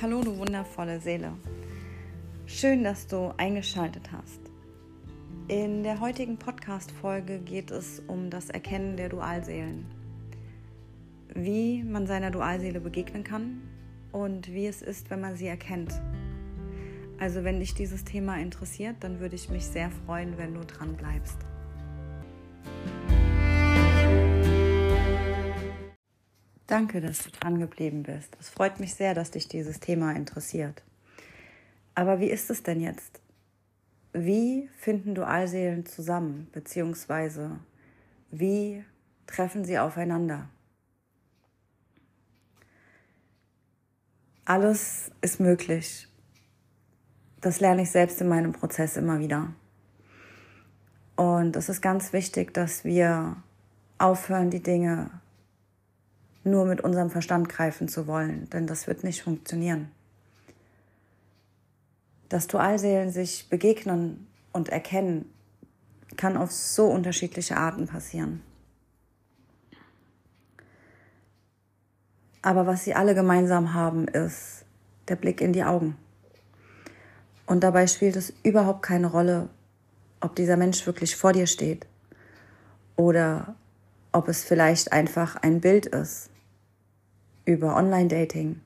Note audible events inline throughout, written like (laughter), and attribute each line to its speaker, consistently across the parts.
Speaker 1: Hallo, du wundervolle Seele. Schön, dass du eingeschaltet hast. In der heutigen Podcast-Folge geht es um das Erkennen der Dualseelen. Wie man seiner Dualseele begegnen kann und wie es ist, wenn man sie erkennt. Also, wenn dich dieses Thema interessiert, dann würde ich mich sehr freuen, wenn du dran bleibst. Danke, dass du dran geblieben bist. Es freut mich sehr, dass dich dieses Thema interessiert. Aber wie ist es denn jetzt? Wie finden Dualseelen zusammen, beziehungsweise wie treffen sie aufeinander? Alles ist möglich. Das lerne ich selbst in meinem Prozess immer wieder. Und es ist ganz wichtig, dass wir aufhören, die Dinge nur mit unserem Verstand greifen zu wollen, denn das wird nicht funktionieren. Dass Dualseelen sich begegnen und erkennen, kann auf so unterschiedliche Arten passieren. Aber was sie alle gemeinsam haben, ist der Blick in die Augen. Und dabei spielt es überhaupt keine Rolle, ob dieser Mensch wirklich vor dir steht oder ob es vielleicht einfach ein Bild ist über Online-Dating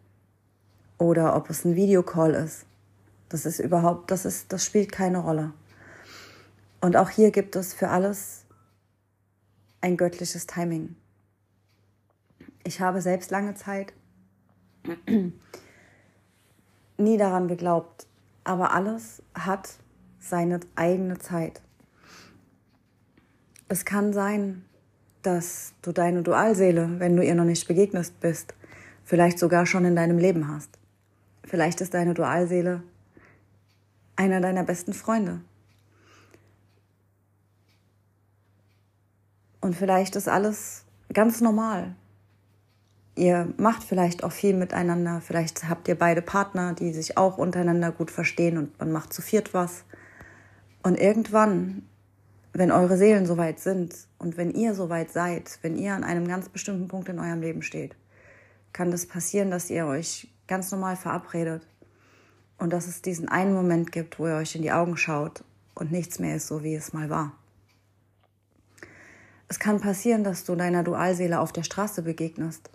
Speaker 1: oder ob es ein Videocall ist. Das ist überhaupt, das ist, das spielt keine Rolle. Und auch hier gibt es für alles ein göttliches Timing. Ich habe selbst lange Zeit (clears throat) nie daran geglaubt, aber alles hat seine eigene Zeit. Es kann sein, dass du deine Dualseele, wenn du ihr noch nicht begegnet bist, vielleicht sogar schon in deinem Leben hast. Vielleicht ist deine Dualseele einer deiner besten Freunde. Und vielleicht ist alles ganz normal. Ihr macht vielleicht auch viel miteinander. Vielleicht habt ihr beide Partner, die sich auch untereinander gut verstehen und man macht zu viert was. Und irgendwann, wenn eure Seelen soweit sind und wenn ihr soweit seid, wenn ihr an einem ganz bestimmten Punkt in eurem Leben steht, kann das passieren, dass ihr euch ganz normal verabredet und dass es diesen einen Moment gibt, wo ihr euch in die Augen schaut und nichts mehr ist so, wie es mal war. Es kann passieren, dass du deiner Dualseele auf der Straße begegnest,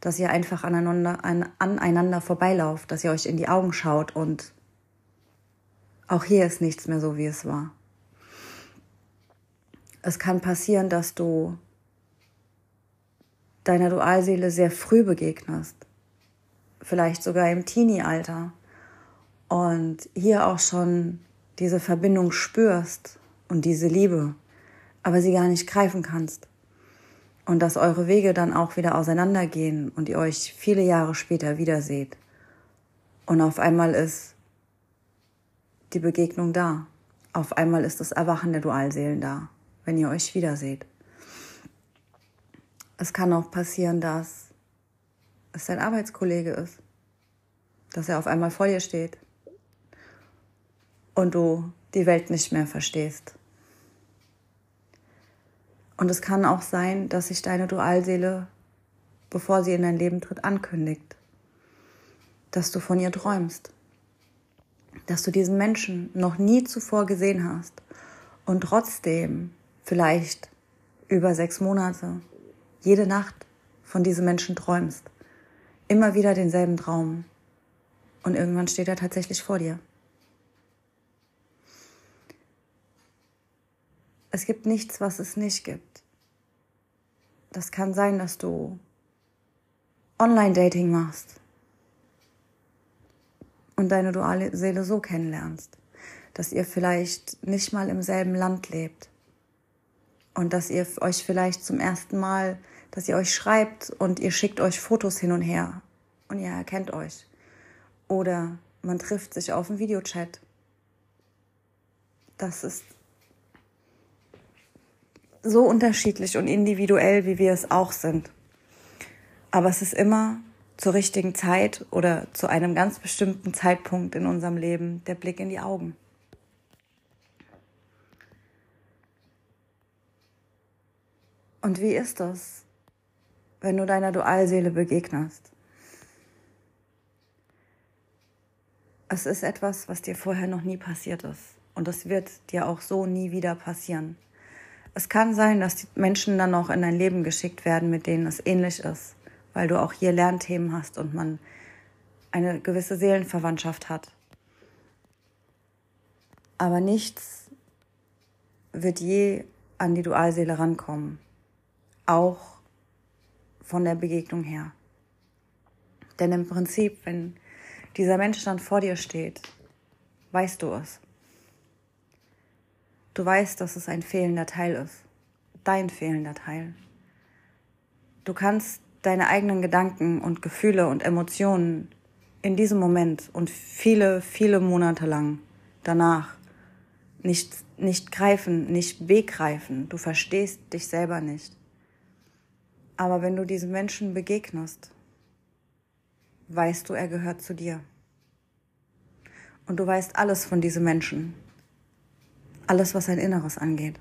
Speaker 1: dass ihr einfach aneinander, an, aneinander vorbeilauft, dass ihr euch in die Augen schaut und auch hier ist nichts mehr so, wie es war. Es kann passieren, dass du deiner Dualseele sehr früh begegnest, vielleicht sogar im Teenie-Alter und hier auch schon diese Verbindung spürst und diese Liebe, aber sie gar nicht greifen kannst. Und dass eure Wege dann auch wieder auseinandergehen und ihr euch viele Jahre später wiederseht. Und auf einmal ist die Begegnung da. Auf einmal ist das Erwachen der Dualseelen da, wenn ihr euch wiederseht. Es kann auch passieren, dass es dein Arbeitskollege ist, dass er auf einmal vor dir steht und du die Welt nicht mehr verstehst. Und es kann auch sein, dass sich deine Dualseele, bevor sie in dein Leben tritt, ankündigt, dass du von ihr träumst, dass du diesen Menschen noch nie zuvor gesehen hast und trotzdem vielleicht über sechs Monate jede Nacht von diesem Menschen träumst. Immer wieder denselben Traum. Und irgendwann steht er tatsächlich vor dir. Es gibt nichts, was es nicht gibt. Das kann sein, dass du Online-Dating machst und deine duale Seele so kennenlernst, dass ihr vielleicht nicht mal im selben Land lebt und dass ihr euch vielleicht zum ersten Mal dass ihr euch schreibt und ihr schickt euch Fotos hin und her und ihr erkennt euch. Oder man trifft sich auf einen Videochat. Das ist so unterschiedlich und individuell, wie wir es auch sind. Aber es ist immer zur richtigen Zeit oder zu einem ganz bestimmten Zeitpunkt in unserem Leben der Blick in die Augen. Und wie ist das, wenn du deiner Dualseele begegnest. Es ist etwas, was dir vorher noch nie passiert ist. Und es wird dir auch so nie wieder passieren. Es kann sein, dass die Menschen dann noch in dein Leben geschickt werden, mit denen es ähnlich ist, weil du auch hier Lernthemen hast und man eine gewisse Seelenverwandtschaft hat. Aber nichts wird je an die Dualseele rankommen, auch von der Begegnung her. Denn im Prinzip, wenn dieser Mensch dann vor dir steht, weißt du es. Du weißt, dass es ein fehlender Teil ist. Dein fehlender Teil. Du kannst deine eigenen Gedanken und Gefühle und Emotionen in diesem Moment und viele, viele Monate lang danach nicht, nicht greifen, nicht begreifen. Du verstehst dich selber nicht. Aber wenn du diesem Menschen begegnest, weißt du, er gehört zu dir. Und du weißt alles von diesem Menschen. Alles, was sein Inneres angeht.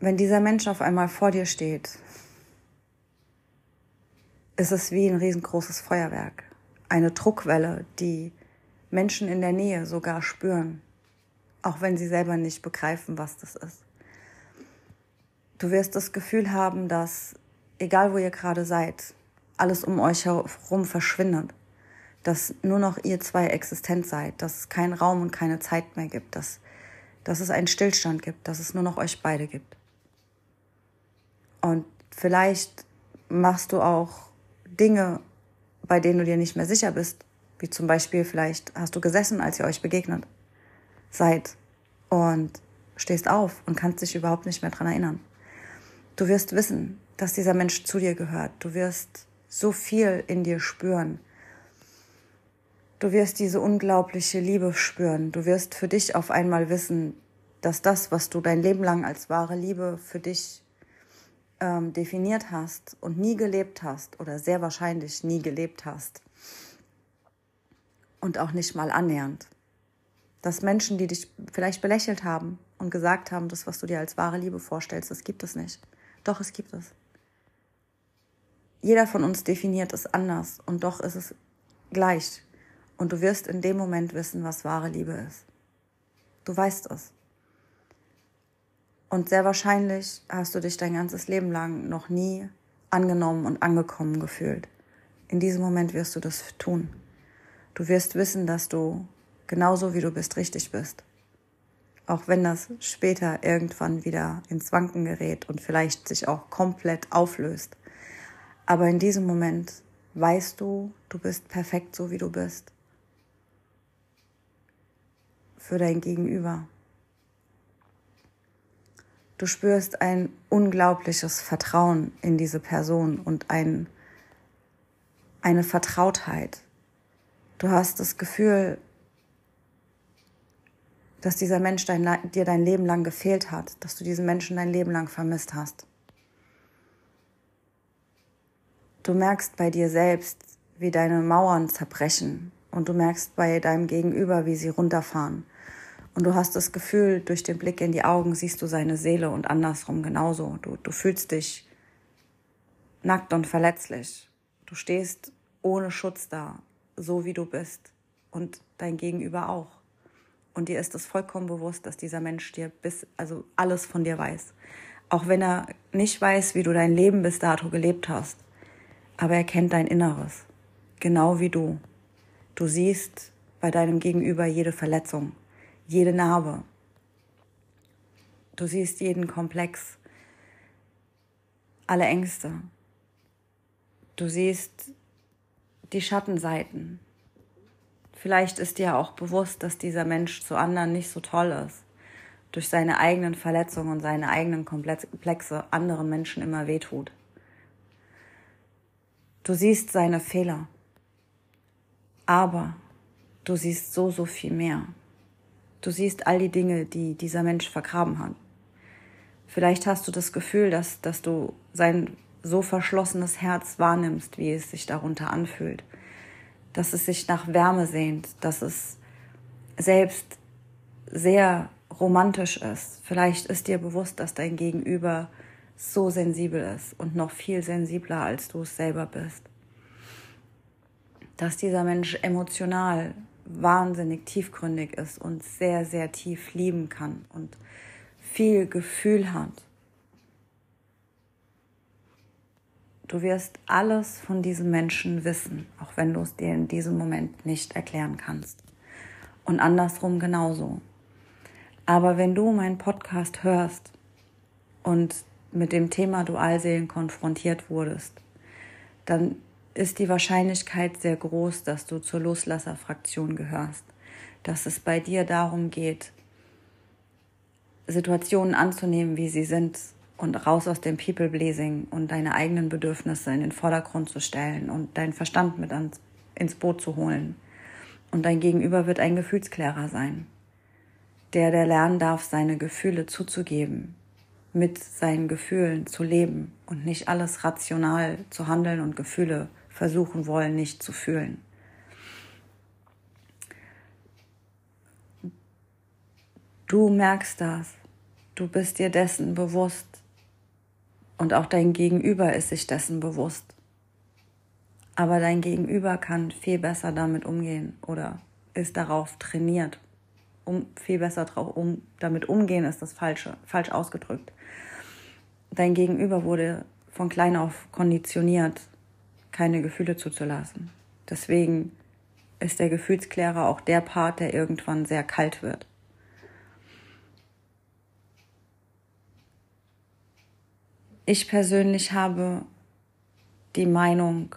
Speaker 1: Wenn dieser Mensch auf einmal vor dir steht, ist es wie ein riesengroßes Feuerwerk. Eine Druckwelle, die Menschen in der Nähe sogar spüren, auch wenn sie selber nicht begreifen, was das ist. Du wirst das Gefühl haben, dass, egal wo ihr gerade seid, alles um euch herum verschwindet dass nur noch ihr zwei existent seid, dass es keinen Raum und keine Zeit mehr gibt, dass, dass es einen Stillstand gibt, dass es nur noch euch beide gibt. Und vielleicht machst du auch Dinge, bei denen du dir nicht mehr sicher bist, wie zum Beispiel vielleicht hast du gesessen, als ihr euch begegnet seid und stehst auf und kannst dich überhaupt nicht mehr dran erinnern. Du wirst wissen, dass dieser Mensch zu dir gehört. Du wirst so viel in dir spüren, Du wirst diese unglaubliche Liebe spüren. Du wirst für dich auf einmal wissen, dass das, was du dein Leben lang als wahre Liebe für dich ähm, definiert hast und nie gelebt hast oder sehr wahrscheinlich nie gelebt hast und auch nicht mal annähernd. Dass Menschen, die dich vielleicht belächelt haben und gesagt haben, das, was du dir als wahre Liebe vorstellst, das gibt es nicht. Doch, es gibt es. Jeder von uns definiert es anders und doch ist es gleich. Und du wirst in dem Moment wissen, was wahre Liebe ist. Du weißt es. Und sehr wahrscheinlich hast du dich dein ganzes Leben lang noch nie angenommen und angekommen gefühlt. In diesem Moment wirst du das tun. Du wirst wissen, dass du genauso wie du bist richtig bist. Auch wenn das später irgendwann wieder ins Wanken gerät und vielleicht sich auch komplett auflöst. Aber in diesem Moment weißt du, du bist perfekt so wie du bist für dein Gegenüber. Du spürst ein unglaubliches Vertrauen in diese Person und ein, eine Vertrautheit. Du hast das Gefühl, dass dieser Mensch dein, dir dein Leben lang gefehlt hat, dass du diesen Menschen dein Leben lang vermisst hast. Du merkst bei dir selbst, wie deine Mauern zerbrechen und du merkst bei deinem Gegenüber, wie sie runterfahren. Und du hast das Gefühl, durch den Blick in die Augen siehst du seine Seele und andersrum genauso. Du, du fühlst dich nackt und verletzlich. Du stehst ohne Schutz da, so wie du bist. Und dein Gegenüber auch. Und dir ist es vollkommen bewusst, dass dieser Mensch dir bis, also alles von dir weiß. Auch wenn er nicht weiß, wie du dein Leben bis dato gelebt hast. Aber er kennt dein Inneres. Genau wie du. Du siehst bei deinem Gegenüber jede Verletzung jede Narbe. Du siehst jeden Komplex, alle Ängste. Du siehst die Schattenseiten. Vielleicht ist dir auch bewusst, dass dieser Mensch zu anderen nicht so toll ist. Durch seine eigenen Verletzungen und seine eigenen Komplexe anderen Menschen immer wehtut. Du siehst seine Fehler. Aber du siehst so, so viel mehr. Du siehst all die Dinge, die dieser Mensch vergraben hat. Vielleicht hast du das Gefühl, dass, dass du sein so verschlossenes Herz wahrnimmst, wie es sich darunter anfühlt. Dass es sich nach Wärme sehnt, dass es selbst sehr romantisch ist. Vielleicht ist dir bewusst, dass dein Gegenüber so sensibel ist und noch viel sensibler, als du es selber bist. dass dieser Mensch emotional wahnsinnig tiefgründig ist und sehr, sehr tief lieben kann und viel Gefühl hat. Du wirst alles von diesem Menschen wissen, auch wenn du es dir in diesem Moment nicht erklären kannst. Und andersrum genauso. Aber wenn du meinen Podcast hörst und mit dem Thema Dualseelen konfrontiert wurdest, dann ist die Wahrscheinlichkeit sehr groß, dass du zur Loslasserfraktion gehörst. Dass es bei dir darum geht, Situationen anzunehmen, wie sie sind und raus aus dem People-Blazing und deine eigenen Bedürfnisse in den Vordergrund zu stellen und deinen Verstand mit ans, ins Boot zu holen. Und dein Gegenüber wird ein Gefühlsklärer sein, der, der lernen darf, seine Gefühle zuzugeben, mit seinen Gefühlen zu leben und nicht alles rational zu handeln und Gefühle versuchen wollen, nicht zu fühlen. Du merkst das, du bist dir dessen bewusst und auch dein Gegenüber ist sich dessen bewusst. Aber dein Gegenüber kann viel besser damit umgehen oder ist darauf trainiert. Um, viel besser drauf, um, damit umgehen ist das falsche, falsch ausgedrückt. Dein Gegenüber wurde von klein auf konditioniert, keine Gefühle zuzulassen. Deswegen ist der Gefühlsklärer auch der Part, der irgendwann sehr kalt wird. Ich persönlich habe die Meinung,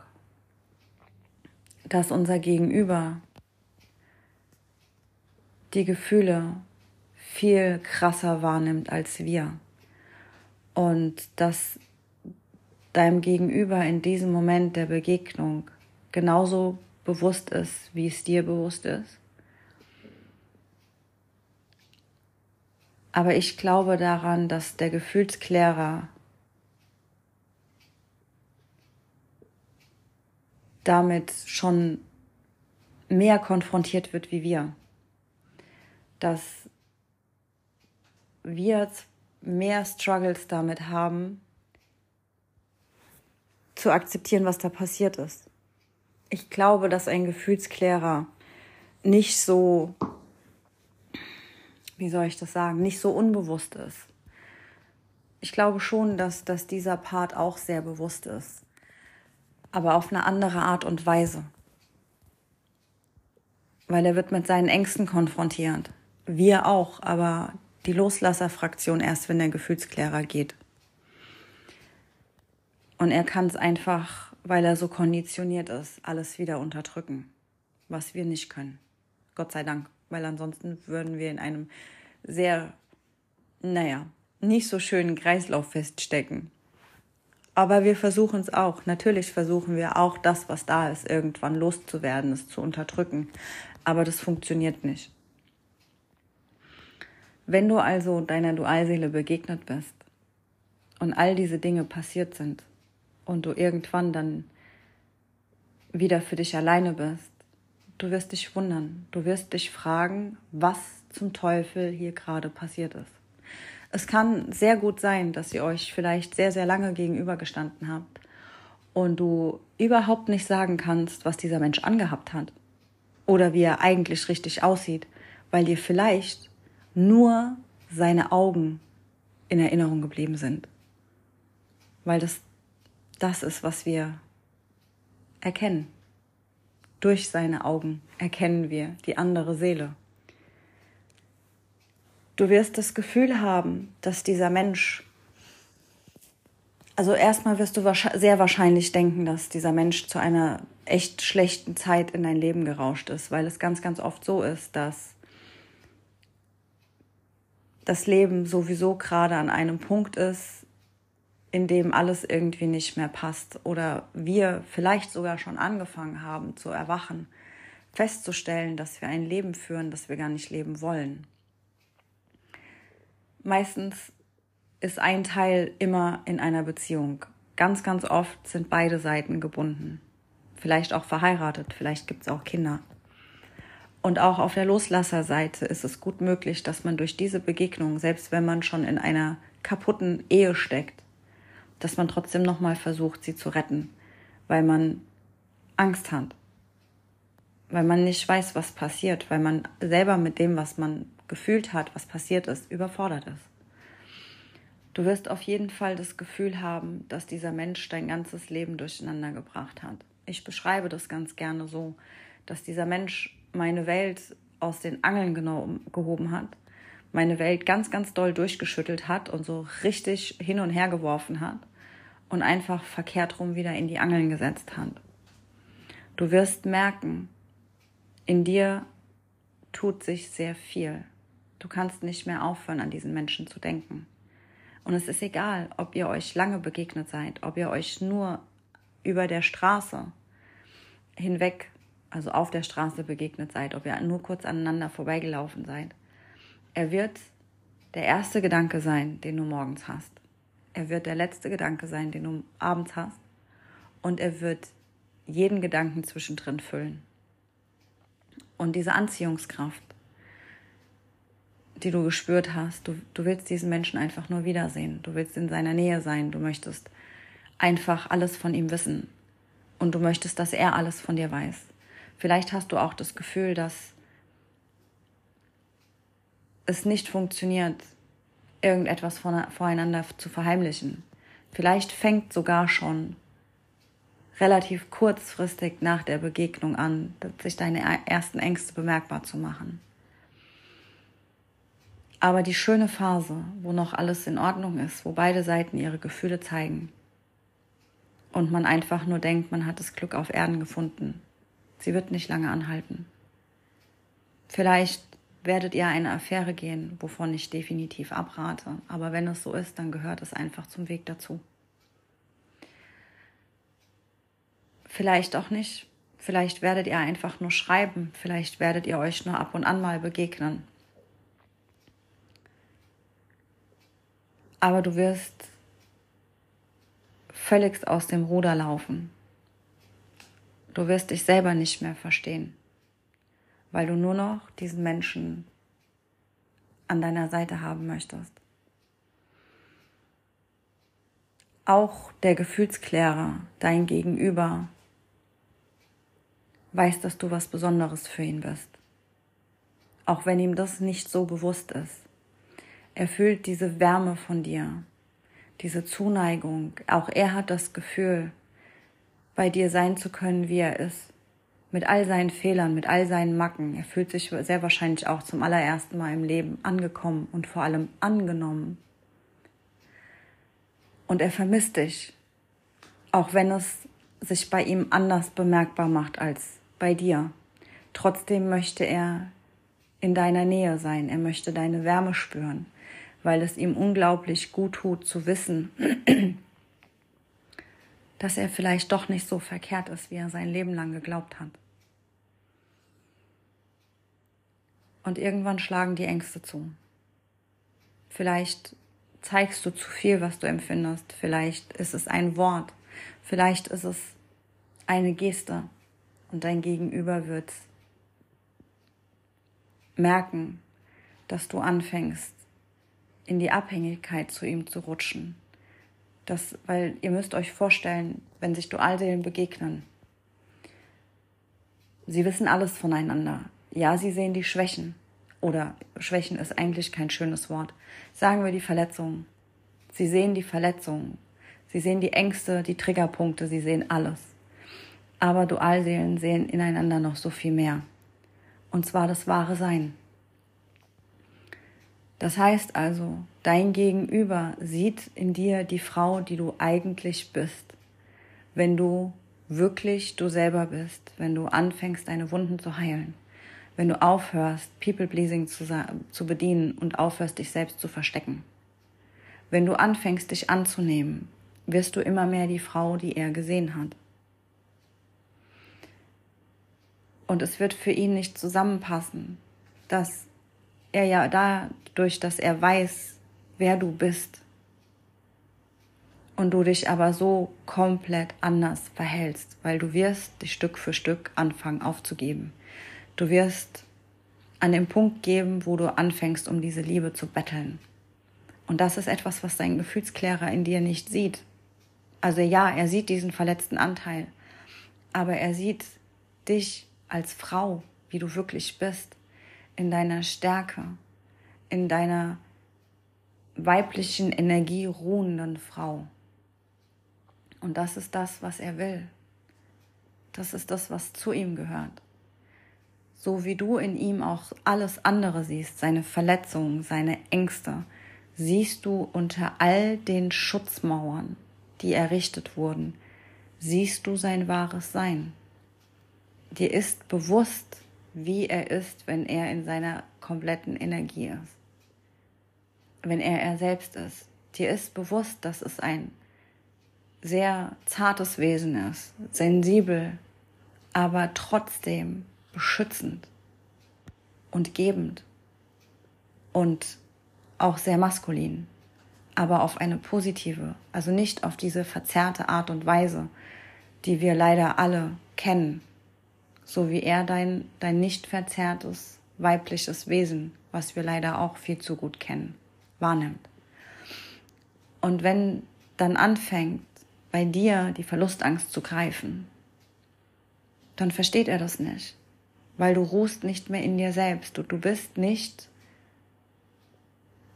Speaker 1: dass unser Gegenüber die Gefühle viel krasser wahrnimmt als wir und dass deinem Gegenüber in diesem Moment der Begegnung genauso bewusst ist, wie es dir bewusst ist. Aber ich glaube daran, dass der Gefühlsklärer damit schon mehr konfrontiert wird wie wir. Dass wir mehr Struggles damit haben, zu akzeptieren, was da passiert ist. Ich glaube, dass ein Gefühlsklärer nicht so, wie soll ich das sagen, nicht so unbewusst ist. Ich glaube schon, dass, dass dieser Part auch sehr bewusst ist, aber auf eine andere Art und Weise. Weil er wird mit seinen Ängsten konfrontiert. Wir auch, aber die Loslasserfraktion erst, wenn der Gefühlsklärer geht. Und er kann es einfach, weil er so konditioniert ist, alles wieder unterdrücken, was wir nicht können. Gott sei Dank, weil ansonsten würden wir in einem sehr, naja, nicht so schönen Kreislauf feststecken. Aber wir versuchen es auch. Natürlich versuchen wir auch das, was da ist, irgendwann loszuwerden, es zu unterdrücken. Aber das funktioniert nicht. Wenn du also deiner Dualseele begegnet bist und all diese Dinge passiert sind, und du irgendwann dann wieder für dich alleine bist, du wirst dich wundern, du wirst dich fragen, was zum Teufel hier gerade passiert ist. Es kann sehr gut sein, dass ihr euch vielleicht sehr, sehr lange gegenübergestanden habt und du überhaupt nicht sagen kannst, was dieser Mensch angehabt hat oder wie er eigentlich richtig aussieht, weil dir vielleicht nur seine Augen in Erinnerung geblieben sind. Weil das das ist, was wir erkennen. Durch seine Augen erkennen wir die andere Seele. Du wirst das Gefühl haben, dass dieser Mensch, also erstmal wirst du sehr wahrscheinlich denken, dass dieser Mensch zu einer echt schlechten Zeit in dein Leben gerauscht ist, weil es ganz, ganz oft so ist, dass das Leben sowieso gerade an einem Punkt ist, in dem alles irgendwie nicht mehr passt oder wir vielleicht sogar schon angefangen haben zu erwachen, festzustellen, dass wir ein Leben führen, das wir gar nicht leben wollen. Meistens ist ein Teil immer in einer Beziehung. Ganz, ganz oft sind beide Seiten gebunden. Vielleicht auch verheiratet, vielleicht gibt es auch Kinder. Und auch auf der Loslasserseite ist es gut möglich, dass man durch diese Begegnung, selbst wenn man schon in einer kaputten Ehe steckt, dass man trotzdem nochmal versucht, sie zu retten, weil man Angst hat. weil man nicht weiß, was passiert, weil man selber mit dem, was man gefühlt hat, was passiert ist, überfordert ist. Du wirst auf jeden Fall das Gefühl haben, dass dieser Mensch dein ganzes Leben durcheinander gebracht hat. Ich beschreibe das ganz gerne so, dass dieser Mensch meine Welt aus den Angeln gehoben hat, meine Welt ganz, ganz doll durchgeschüttelt hat und so richtig hin und her geworfen hat und einfach verkehrt rum wieder in die Angeln gesetzt hat. Du wirst merken, in dir tut sich sehr viel. Du kannst nicht mehr aufhören, an diesen Menschen zu denken. Und es ist egal, ob ihr euch lange begegnet seid, ob ihr euch nur über der Straße hinweg, also auf der Straße begegnet seid, ob ihr nur kurz aneinander vorbeigelaufen seid. Er wird der erste Gedanke sein, den du morgens hast. Er wird der letzte Gedanke sein, den du abends hast. Und er wird jeden Gedanken zwischendrin füllen. Und diese Anziehungskraft, die du gespürt hast, du, du willst diesen Menschen einfach nur wiedersehen. Du willst in seiner Nähe sein. Du möchtest einfach alles von ihm wissen. Und du möchtest, dass er alles von dir weiß. Vielleicht hast du auch das Gefühl, dass es nicht funktioniert, irgendetwas voreinander zu verheimlichen. Vielleicht fängt sogar schon relativ kurzfristig nach der Begegnung an, sich deine ersten Ängste bemerkbar zu machen. Aber die schöne Phase, wo noch alles in Ordnung ist, wo beide Seiten ihre Gefühle zeigen und man einfach nur denkt, man hat das Glück auf Erden gefunden, sie wird nicht lange anhalten. Vielleicht werdet ihr eine Affäre gehen, wovon ich definitiv abrate, aber wenn es so ist, dann gehört es einfach zum Weg dazu. Vielleicht auch nicht. Vielleicht werdet ihr einfach nur schreiben. Vielleicht werdet ihr euch nur ab und an mal begegnen. Aber du wirst völlig aus dem Ruder laufen. Du wirst dich selber nicht mehr verstehen, weil du nur noch diesen Menschen an deiner Seite haben möchtest. Auch der Gefühlsklärer, dein Gegenüber, weiß, dass du was Besonderes für ihn bist. Auch wenn ihm das nicht so bewusst ist. Er fühlt diese Wärme von dir, diese Zuneigung. Auch er hat das Gefühl, bei dir sein zu können, wie er ist. Mit all seinen Fehlern, mit all seinen Macken. Er fühlt sich sehr wahrscheinlich auch zum allerersten Mal im Leben angekommen und vor allem angenommen. Und er vermisst dich, auch wenn es sich bei ihm anders bemerkbar macht als bei dir. Trotzdem möchte er in deiner Nähe sein. Er möchte deine Wärme spüren, weil es ihm unglaublich gut tut zu wissen, (clears throat) dass er vielleicht doch nicht so verkehrt ist, wie er sein Leben lang geglaubt hat. Und irgendwann schlagen die Ängste zu. Vielleicht zeigst du zu viel, was du empfindest. Vielleicht ist es ein Wort. Vielleicht ist es eine Geste und dein Gegenüber wird merken, dass du anfängst, in die Abhängigkeit zu ihm zu rutschen. Das, weil ihr müsst euch vorstellen, wenn sich Dualseelen begegnen, sie wissen alles voneinander. Ja, sie sehen die Schwächen. Oder Schwächen ist eigentlich kein schönes Wort. Sagen wir die Verletzungen. Sie sehen die Verletzungen. Sie sehen die Ängste, die Triggerpunkte, sie sehen alles aber Dualseelen sehen ineinander noch so viel mehr. Und zwar das wahre Sein. Das heißt also, dein Gegenüber sieht in dir die Frau, die du eigentlich bist. Wenn du wirklich du selber bist, wenn du anfängst, deine Wunden zu heilen, wenn du aufhörst, People-Pleasing zu, zu bedienen und aufhörst, dich selbst zu verstecken. Wenn du anfängst, dich anzunehmen, wirst du immer mehr die Frau, die er gesehen hat. Und es wird für ihn nicht zusammenpassen, dass er ja dadurch, dass er weiß, wer du bist, und du dich aber so komplett anders verhältst, weil du wirst dich Stück für Stück anfangen aufzugeben. Du wirst an den Punkt geben, wo du anfängst, um diese Liebe zu betteln. Und das ist etwas, was dein Gefühlsklärer in dir nicht sieht. Also ja, er sieht diesen verletzten Anteil, aber er sieht dich als Frau, wie du wirklich bist, in deiner Stärke, in deiner weiblichen Energie ruhenden Frau. Und das ist das, was er will. Das ist das, was zu ihm gehört. So wie du in ihm auch alles andere siehst, seine Verletzungen, seine Ängste, siehst du unter all den Schutzmauern, die errichtet wurden, siehst du sein wahres Sein. Dir ist bewusst, wie er ist, wenn er in seiner kompletten Energie ist. Wenn er er selbst ist. Dir ist bewusst, dass es ein sehr zartes Wesen ist, sensibel, aber trotzdem beschützend und gebend und auch sehr maskulin, aber auf eine positive, also nicht auf diese verzerrte Art und Weise, die wir leider alle kennen, so wie er dein, dein nicht verzerrtes weibliches Wesen, was wir leider auch viel zu gut kennen, wahrnimmt. Und wenn dann anfängt, bei dir die Verlustangst zu greifen, dann versteht er das nicht, weil du ruhst nicht mehr in dir selbst. Du, du bist nicht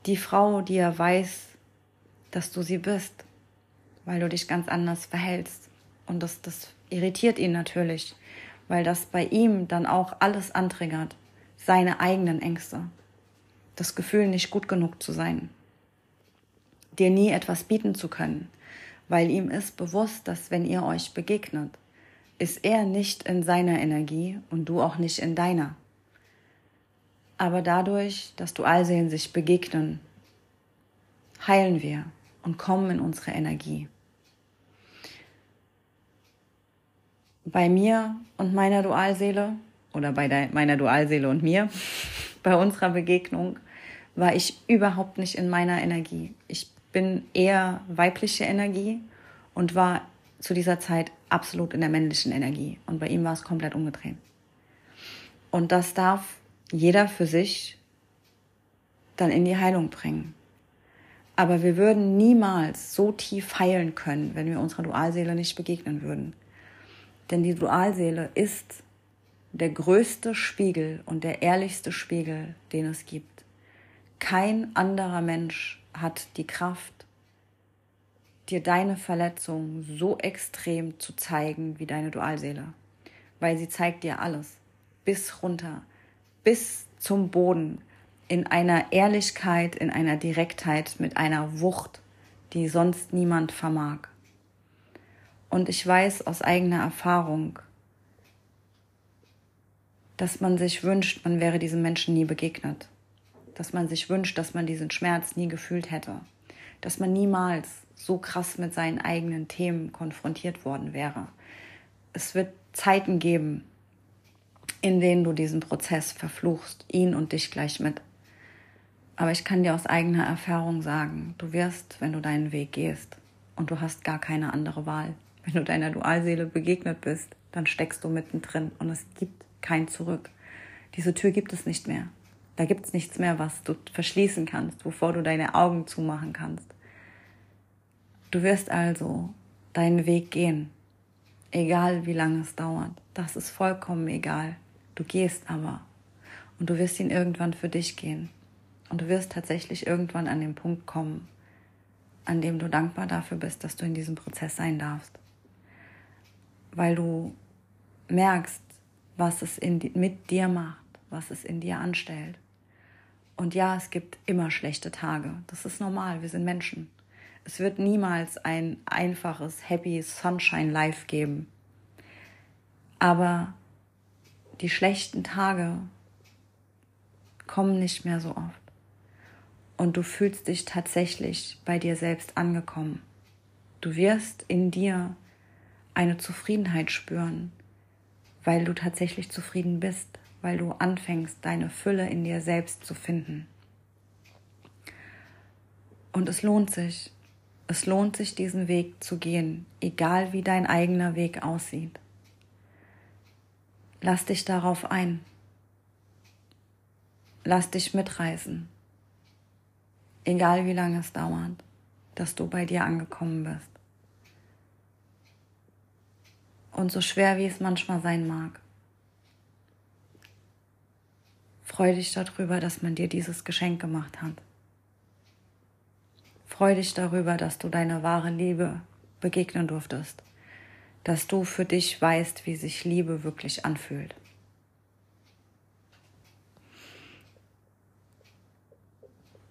Speaker 1: die Frau, die er weiß, dass du sie bist, weil du dich ganz anders verhältst. Und das, das irritiert ihn natürlich, weil das bei ihm dann auch alles antriggert, seine eigenen Ängste, das Gefühl, nicht gut genug zu sein, dir nie etwas bieten zu können, weil ihm ist bewusst, dass wenn ihr euch begegnet, ist er nicht in seiner Energie und du auch nicht in deiner. Aber dadurch, dass Dualseelen sich begegnen, heilen wir und kommen in unsere Energie. Bei mir und meiner Dualseele oder bei meiner Dualseele und mir, (laughs) bei unserer Begegnung, war ich überhaupt nicht in meiner Energie. Ich bin eher weibliche Energie und war zu dieser Zeit absolut in der männlichen Energie. Und bei ihm war es komplett umgedreht. Und das darf jeder für sich dann in die Heilung bringen. Aber wir würden niemals so tief heilen können, wenn wir unserer Dualseele nicht begegnen würden. Denn die Dualseele ist der größte Spiegel und der ehrlichste Spiegel, den es gibt. Kein anderer Mensch hat die Kraft, dir deine Verletzung so extrem zu zeigen wie deine Dualseele. Weil sie zeigt dir alles. Bis runter. Bis zum Boden. In einer Ehrlichkeit, in einer Direktheit, mit einer Wucht, die sonst niemand vermag. Und ich weiß aus eigener Erfahrung, dass man sich wünscht, man wäre diesem Menschen nie begegnet. Dass man sich wünscht, dass man diesen Schmerz nie gefühlt hätte. Dass man niemals so krass mit seinen eigenen Themen konfrontiert worden wäre. Es wird Zeiten geben, in denen du diesen Prozess verfluchst, ihn und dich gleich mit. Aber ich kann dir aus eigener Erfahrung sagen, du wirst, wenn du deinen Weg gehst, und du hast gar keine andere Wahl. Wenn du deiner Dualseele begegnet bist, dann steckst du mittendrin und es gibt kein Zurück. Diese Tür gibt es nicht mehr. Da gibt es nichts mehr, was du verschließen kannst, wovor du deine Augen zumachen kannst. Du wirst also deinen Weg gehen, egal wie lange es dauert. Das ist vollkommen egal. Du gehst aber und du wirst ihn irgendwann für dich gehen. Und du wirst tatsächlich irgendwann an den Punkt kommen, an dem du dankbar dafür bist, dass du in diesem Prozess sein darfst. Weil du merkst, was es in, mit dir macht, was es in dir anstellt. Und ja, es gibt immer schlechte Tage. Das ist normal, wir sind Menschen. Es wird niemals ein einfaches, happy Sunshine Life geben. Aber die schlechten Tage kommen nicht mehr so oft. Und du fühlst dich tatsächlich bei dir selbst angekommen. Du wirst in dir eine Zufriedenheit spüren, weil du tatsächlich zufrieden bist, weil du anfängst, deine Fülle in dir selbst zu finden. Und es lohnt sich. Es lohnt sich, diesen Weg zu gehen, egal wie dein eigener Weg aussieht. Lass dich darauf ein. Lass dich mitreißen, egal wie lange es dauert, dass du bei dir angekommen bist. Und so schwer wie es manchmal sein mag, Freu dich darüber, dass man dir dieses Geschenk gemacht hat. Freu dich darüber, dass du deine wahre Liebe begegnen durftest. Dass du für dich weißt, wie sich Liebe wirklich anfühlt.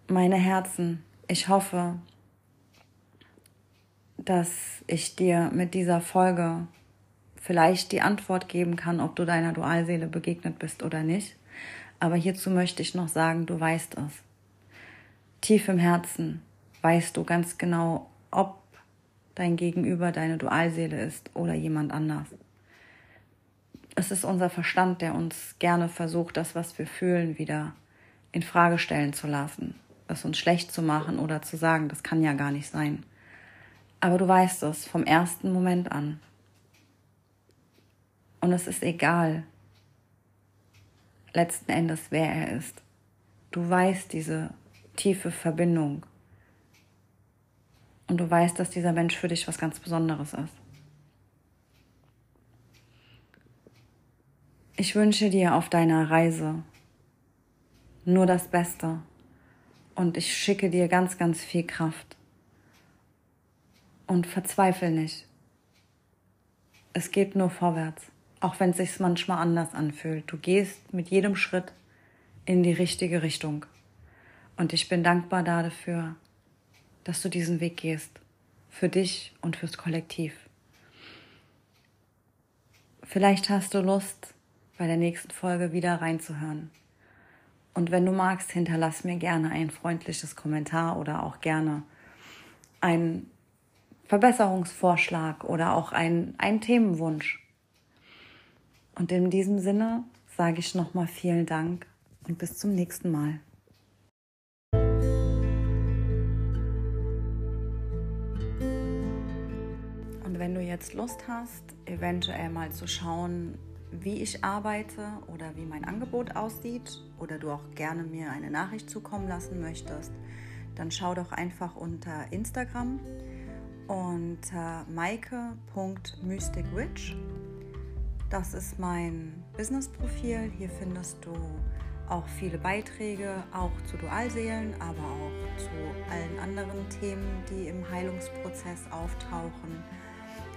Speaker 1: Meine Herzen, ich hoffe, dass ich dir mit dieser Folge vielleicht die Antwort geben kann, ob du deiner Dualseele begegnet bist oder nicht. Aber hierzu möchte ich noch sagen, du weißt es. Tief im Herzen weißt du ganz genau, ob dein Gegenüber deine Dualseele ist oder jemand anders. Es ist unser Verstand, der uns gerne versucht, das, was wir fühlen, wieder in Frage stellen zu lassen, es uns schlecht zu machen oder zu sagen, das kann ja gar nicht sein. Aber du weißt es vom ersten Moment an. Und es ist egal, letzten Endes, wer er ist. Du weißt diese tiefe Verbindung. Und du weißt, dass dieser Mensch für dich was ganz Besonderes ist. Ich wünsche dir auf deiner Reise nur das Beste und ich schicke dir ganz, ganz viel Kraft. Und verzweifel nicht. Es geht nur vorwärts, auch wenn es sich manchmal anders anfühlt. Du gehst mit jedem Schritt in die richtige Richtung. Und ich bin dankbar dafür, dass du diesen Weg gehst. Für dich und fürs Kollektiv. Vielleicht hast du Lust, bei der nächsten Folge wieder reinzuhören. Und wenn du magst, hinterlass mir gerne ein freundliches Kommentar oder auch gerne einen Verbesserungsvorschlag oder auch einen, einen Themenwunsch. Und in diesem Sinne sage ich nochmal vielen Dank und bis zum nächsten Mal. Und wenn du jetzt Lust hast, eventuell mal zu schauen, wie ich arbeite oder wie mein Angebot aussieht oder du auch gerne mir eine Nachricht zukommen lassen möchtest, dann schau doch einfach unter Instagram unter maike.mysticwitch. Das ist mein Business-Profil. Hier findest du auch viele Beiträge, auch zu Dualseelen, aber auch zu allen anderen Themen, die im Heilungsprozess auftauchen.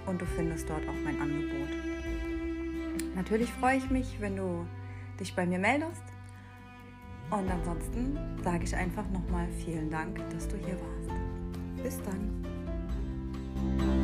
Speaker 1: Und du findest dort auch mein Angebot. Natürlich freue ich mich, wenn du dich bei mir meldest. Und ansonsten sage ich einfach nochmal vielen Dank, dass du hier warst. Bis dann.